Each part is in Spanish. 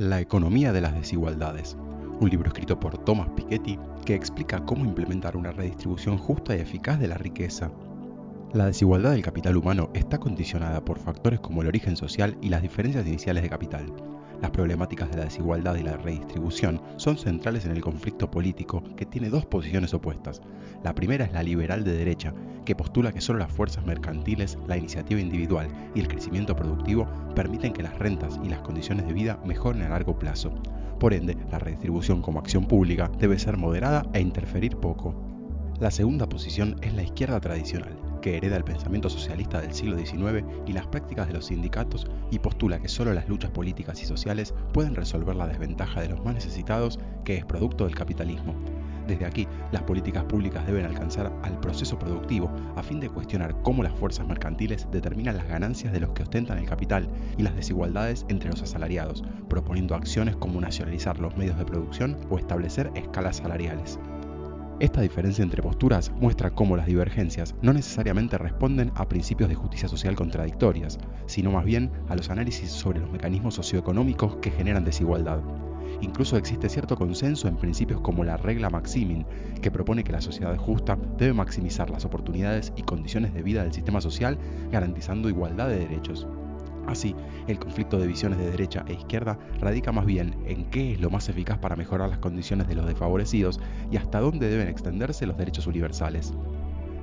La economía de las desigualdades, un libro escrito por Thomas Piketty que explica cómo implementar una redistribución justa y eficaz de la riqueza. La desigualdad del capital humano está condicionada por factores como el origen social y las diferencias iniciales de capital. Las problemáticas de la desigualdad y la redistribución son centrales en el conflicto político que tiene dos posiciones opuestas. La primera es la liberal de derecha, que postula que solo las fuerzas mercantiles, la iniciativa individual y el crecimiento productivo permiten que las rentas y las condiciones de vida mejoren a largo plazo. Por ende, la redistribución como acción pública debe ser moderada e interferir poco. La segunda posición es la izquierda tradicional, que hereda el pensamiento socialista del siglo XIX y las prácticas de los sindicatos y postula que solo las luchas políticas y sociales pueden resolver la desventaja de los más necesitados que es producto del capitalismo. Desde aquí, las políticas públicas deben alcanzar al proceso productivo a fin de cuestionar cómo las fuerzas mercantiles determinan las ganancias de los que ostentan el capital y las desigualdades entre los asalariados, proponiendo acciones como nacionalizar los medios de producción o establecer escalas salariales. Esta diferencia entre posturas muestra cómo las divergencias no necesariamente responden a principios de justicia social contradictorias, sino más bien a los análisis sobre los mecanismos socioeconómicos que generan desigualdad. Incluso existe cierto consenso en principios como la regla Maximin, que propone que la sociedad justa debe maximizar las oportunidades y condiciones de vida del sistema social garantizando igualdad de derechos. Así, el conflicto de visiones de derecha e izquierda radica más bien en qué es lo más eficaz para mejorar las condiciones de los desfavorecidos y hasta dónde deben extenderse los derechos universales.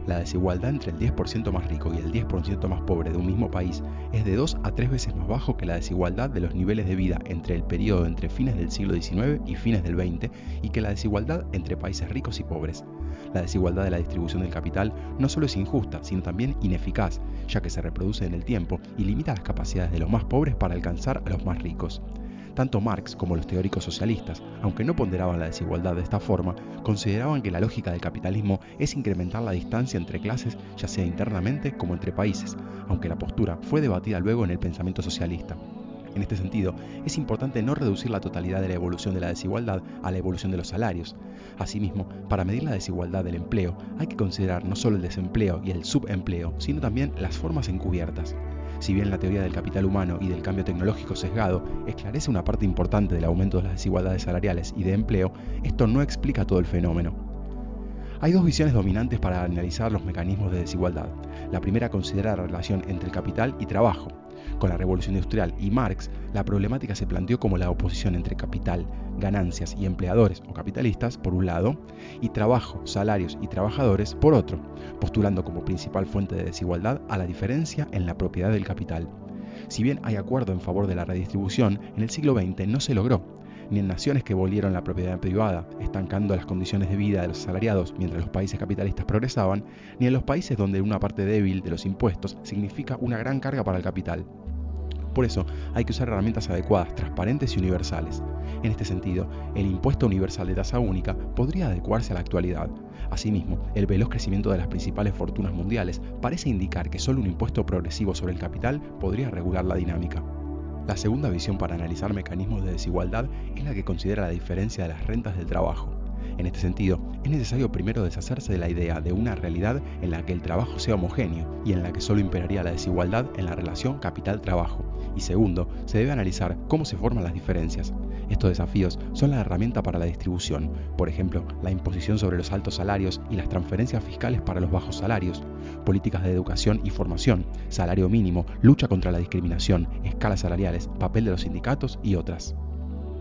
La desigualdad entre el 10% más rico y el 10% más pobre de un mismo país es de 2 a 3 veces más bajo que la desigualdad de los niveles de vida entre el periodo entre fines del siglo XIX y fines del XX y que la desigualdad entre países ricos y pobres. La desigualdad de la distribución del capital no solo es injusta, sino también ineficaz, ya que se reproduce en el tiempo y limita las capacidades de los más pobres para alcanzar a los más ricos. Tanto Marx como los teóricos socialistas, aunque no ponderaban la desigualdad de esta forma, consideraban que la lógica del capitalismo es incrementar la distancia entre clases, ya sea internamente como entre países, aunque la postura fue debatida luego en el pensamiento socialista. En este sentido, es importante no reducir la totalidad de la evolución de la desigualdad a la evolución de los salarios. Asimismo, para medir la desigualdad del empleo, hay que considerar no solo el desempleo y el subempleo, sino también las formas encubiertas. Si bien la teoría del capital humano y del cambio tecnológico sesgado esclarece una parte importante del aumento de las desigualdades salariales y de empleo, esto no explica todo el fenómeno. Hay dos visiones dominantes para analizar los mecanismos de desigualdad. La primera considera la relación entre el capital y trabajo, con la revolución industrial y Marx, la problemática se planteó como la oposición entre capital, ganancias y empleadores o capitalistas por un lado, y trabajo, salarios y trabajadores por otro, postulando como principal fuente de desigualdad a la diferencia en la propiedad del capital. Si bien hay acuerdo en favor de la redistribución, en el siglo XX no se logró, ni en naciones que volvieron la propiedad privada, estancando las condiciones de vida de los asalariados mientras los países capitalistas progresaban, ni en los países donde una parte débil de los impuestos significa una gran carga para el capital. Por eso hay que usar herramientas adecuadas, transparentes y universales. En este sentido, el impuesto universal de tasa única podría adecuarse a la actualidad. Asimismo, el veloz crecimiento de las principales fortunas mundiales parece indicar que solo un impuesto progresivo sobre el capital podría regular la dinámica. La segunda visión para analizar mecanismos de desigualdad es la que considera la diferencia de las rentas del trabajo. En este sentido, es necesario primero deshacerse de la idea de una realidad en la que el trabajo sea homogéneo y en la que solo imperaría la desigualdad en la relación capital-trabajo. Y segundo, se debe analizar cómo se forman las diferencias. Estos desafíos son la herramienta para la distribución, por ejemplo, la imposición sobre los altos salarios y las transferencias fiscales para los bajos salarios, políticas de educación y formación, salario mínimo, lucha contra la discriminación, escalas salariales, papel de los sindicatos y otras.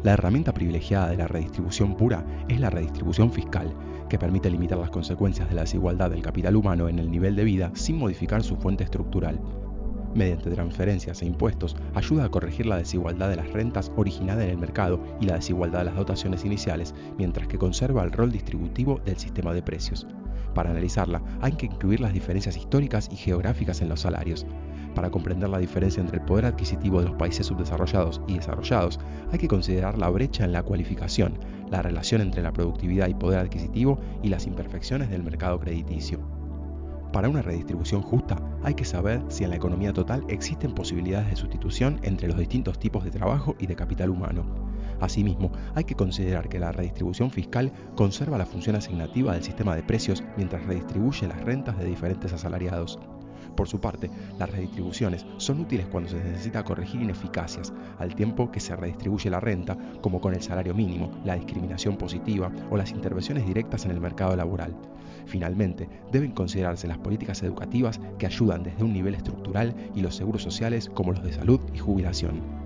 La herramienta privilegiada de la redistribución pura es la redistribución fiscal, que permite limitar las consecuencias de la desigualdad del capital humano en el nivel de vida sin modificar su fuente estructural. Mediante transferencias e impuestos ayuda a corregir la desigualdad de las rentas originada en el mercado y la desigualdad de las dotaciones iniciales, mientras que conserva el rol distributivo del sistema de precios. Para analizarla hay que incluir las diferencias históricas y geográficas en los salarios, para comprender la diferencia entre el poder adquisitivo de los países subdesarrollados y desarrollados, hay que considerar la brecha en la cualificación, la relación entre la productividad y poder adquisitivo y las imperfecciones del mercado crediticio. Para una redistribución justa, hay que saber si en la economía total existen posibilidades de sustitución entre los distintos tipos de trabajo y de capital humano. Asimismo, hay que considerar que la redistribución fiscal conserva la función asignativa del sistema de precios mientras redistribuye las rentas de diferentes asalariados. Por su parte, las redistribuciones son útiles cuando se necesita corregir ineficacias, al tiempo que se redistribuye la renta, como con el salario mínimo, la discriminación positiva o las intervenciones directas en el mercado laboral. Finalmente, deben considerarse las políticas educativas que ayudan desde un nivel estructural y los seguros sociales como los de salud y jubilación.